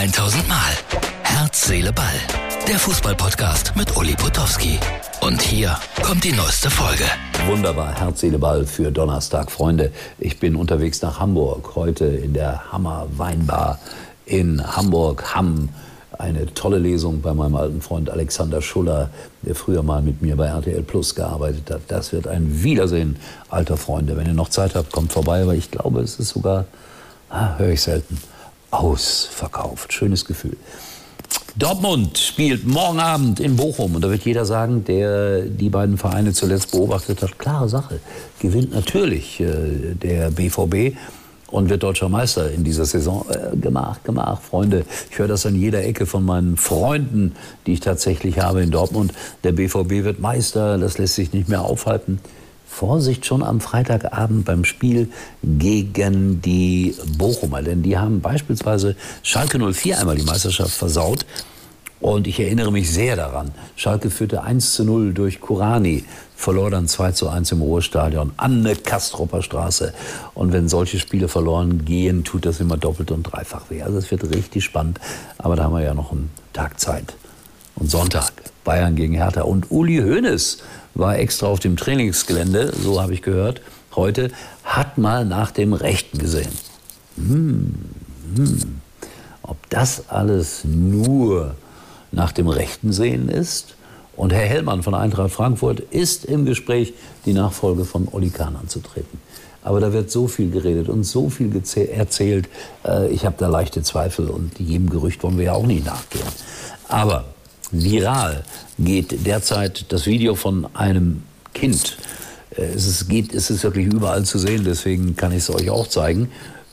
1000 Mal. Herz, Seele, Ball. Der Fußballpodcast mit Uli Potowski. Und hier kommt die neueste Folge. Wunderbar, Herz, Seele, Ball für Donnerstag. Freunde, ich bin unterwegs nach Hamburg. Heute in der Hammer Weinbar in Hamburg, Hamm. Eine tolle Lesung bei meinem alten Freund Alexander Schuller, der früher mal mit mir bei RTL Plus gearbeitet hat. Das wird ein Wiedersehen, alter Freunde. Wenn ihr noch Zeit habt, kommt vorbei, weil ich glaube, es ist sogar, ah, höre ich selten, ausverkauft. Schönes Gefühl. Dortmund spielt morgen Abend in Bochum und da wird jeder sagen, der die beiden Vereine zuletzt beobachtet hat, klare Sache, gewinnt natürlich äh, der BVB und wird deutscher Meister in dieser Saison. Äh, gemach, gemach, Freunde. Ich höre das an jeder Ecke von meinen Freunden, die ich tatsächlich habe in Dortmund. Der BVB wird Meister, das lässt sich nicht mehr aufhalten. Vorsicht schon am Freitagabend beim Spiel gegen die Bochumer. Denn die haben beispielsweise Schalke 04 einmal die Meisterschaft versaut. Und ich erinnere mich sehr daran. Schalke führte 1 zu 0 durch Kurani, verlor dann 2 zu 1 im Ruhestadion an der Kastropper Straße. Und wenn solche Spiele verloren gehen, tut das immer doppelt und dreifach weh. Also es wird richtig spannend. Aber da haben wir ja noch einen Tag Zeit. Und Sonntag, Bayern gegen Hertha. Und Uli Hoeneß war extra auf dem Trainingsgelände, so habe ich gehört, heute, hat mal nach dem Rechten gesehen. Hm, hm. Ob das alles nur nach dem Rechten sehen ist? Und Herr Hellmann von Eintracht Frankfurt ist im Gespräch, die Nachfolge von Oli Kahn anzutreten. Aber da wird so viel geredet und so viel erzählt. Äh, ich habe da leichte Zweifel und jedem Gerücht wollen wir ja auch nicht nachgehen. Aber viral geht derzeit das Video von einem Kind. Äh, es ist, geht, es ist wirklich überall zu sehen, deswegen kann ich es euch auch zeigen.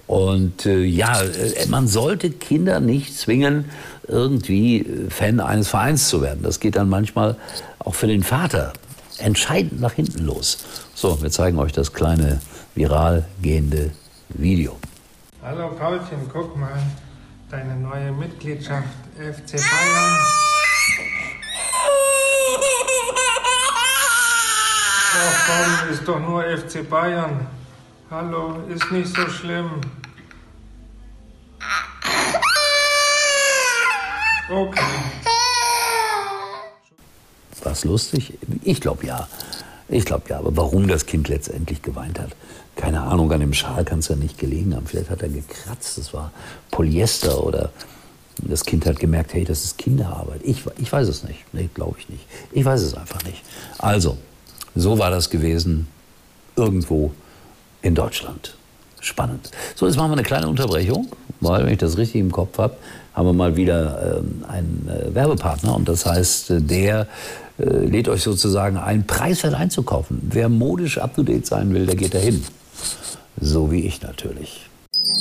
Und äh, ja, äh, man sollte Kinder nicht zwingen, irgendwie äh, Fan eines Vereins zu werden. Das geht dann manchmal auch für den Vater entscheidend nach hinten los. So, wir zeigen euch das kleine viral gehende Video. Hallo Paulchen, guck mal, deine neue Mitgliedschaft FC Bayern. Komm, ist doch nur FC Bayern. Hallo, ist nicht so schlimm. Okay. War's lustig? Ich glaube ja. Ich glaube ja. Aber warum das Kind letztendlich geweint hat, keine Ahnung. An dem Schal kann es ja nicht gelegen haben. Vielleicht hat er gekratzt. Das war Polyester oder das Kind hat gemerkt, hey, das ist Kinderarbeit. Ich, ich weiß es nicht. Nee, glaube ich nicht. Ich weiß es einfach nicht. Also, so war das gewesen irgendwo in Deutschland. Spannend. So, jetzt machen wir eine kleine Unterbrechung, weil, wenn ich das richtig im Kopf habe, haben wir mal wieder ähm, einen äh, Werbepartner und das heißt, äh, der äh, lädt euch sozusagen ein, preiswert einzukaufen. Wer modisch up-to-date sein will, der geht dahin. So wie ich natürlich.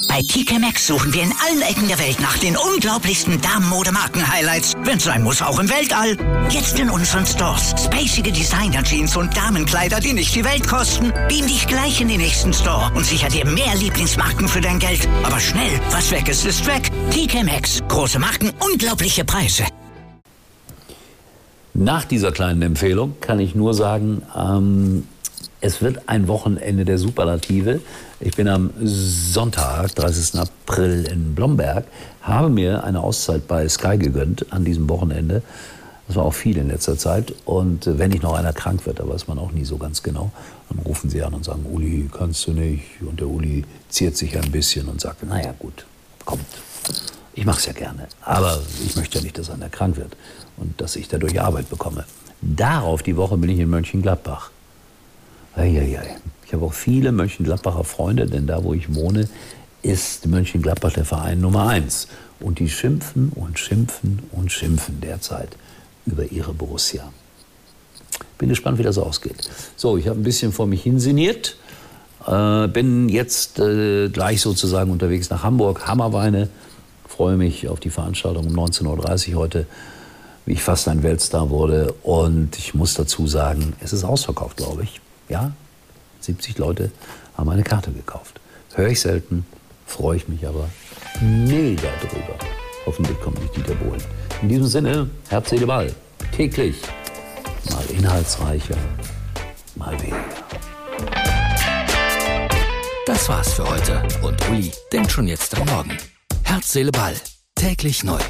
Bei TK Maxx suchen wir in allen Ecken der Welt nach den unglaublichsten Damenmode-Marken-Highlights. Wenn sein muss, auch im Weltall. Jetzt in unseren Stores. Spacige Designer-Jeans und Damenkleider, die nicht die Welt kosten. Beam dich gleich in den nächsten Store und sicher dir mehr Lieblingsmarken für dein Geld. Aber schnell, was weg ist, ist weg. TK Maxx. Große Marken, unglaubliche Preise. Nach dieser kleinen Empfehlung kann ich nur sagen, ähm, es wird ein Wochenende der Superlative. Ich bin am Sonntag, 30. April in Blomberg, habe mir eine Auszeit bei Sky gegönnt an diesem Wochenende. Das war auch viel in letzter Zeit. Und wenn nicht noch einer krank wird, da weiß man auch nie so ganz genau, dann rufen sie an und sagen, Uli, kannst du nicht? Und der Uli ziert sich ein bisschen und sagt, naja gut, kommt. Ich mache es ja gerne. Aber ich möchte ja nicht, dass einer krank wird und dass ich dadurch Arbeit bekomme. Darauf die Woche bin ich in Mönchengladbach. Eieiei. Ich habe auch viele Mönchengladbacher Freunde, denn da, wo ich wohne, ist Mönchengladbach der Verein Nummer eins. Und die schimpfen und schimpfen und schimpfen derzeit über ihre Borussia. Bin gespannt, wie das ausgeht. So, ich habe ein bisschen vor mich hinsiniert. Äh, bin jetzt äh, gleich sozusagen unterwegs nach Hamburg. Hammerweine. Freue mich auf die Veranstaltung um 19.30 Uhr heute, wie ich fast ein Weltstar wurde. Und ich muss dazu sagen, es ist ausverkauft, glaube ich. Ja, 70 Leute haben eine Karte gekauft. Höre ich selten, freue ich mich aber mega drüber. Hoffentlich kommt nicht Dieter Bohlen. In diesem Sinne, Herz, Seele, Ball. Täglich. Mal inhaltsreicher, mal weniger. Das war's für heute. Und Uli denkt schon jetzt am Morgen. Herz, Seele, Ball. Täglich neu.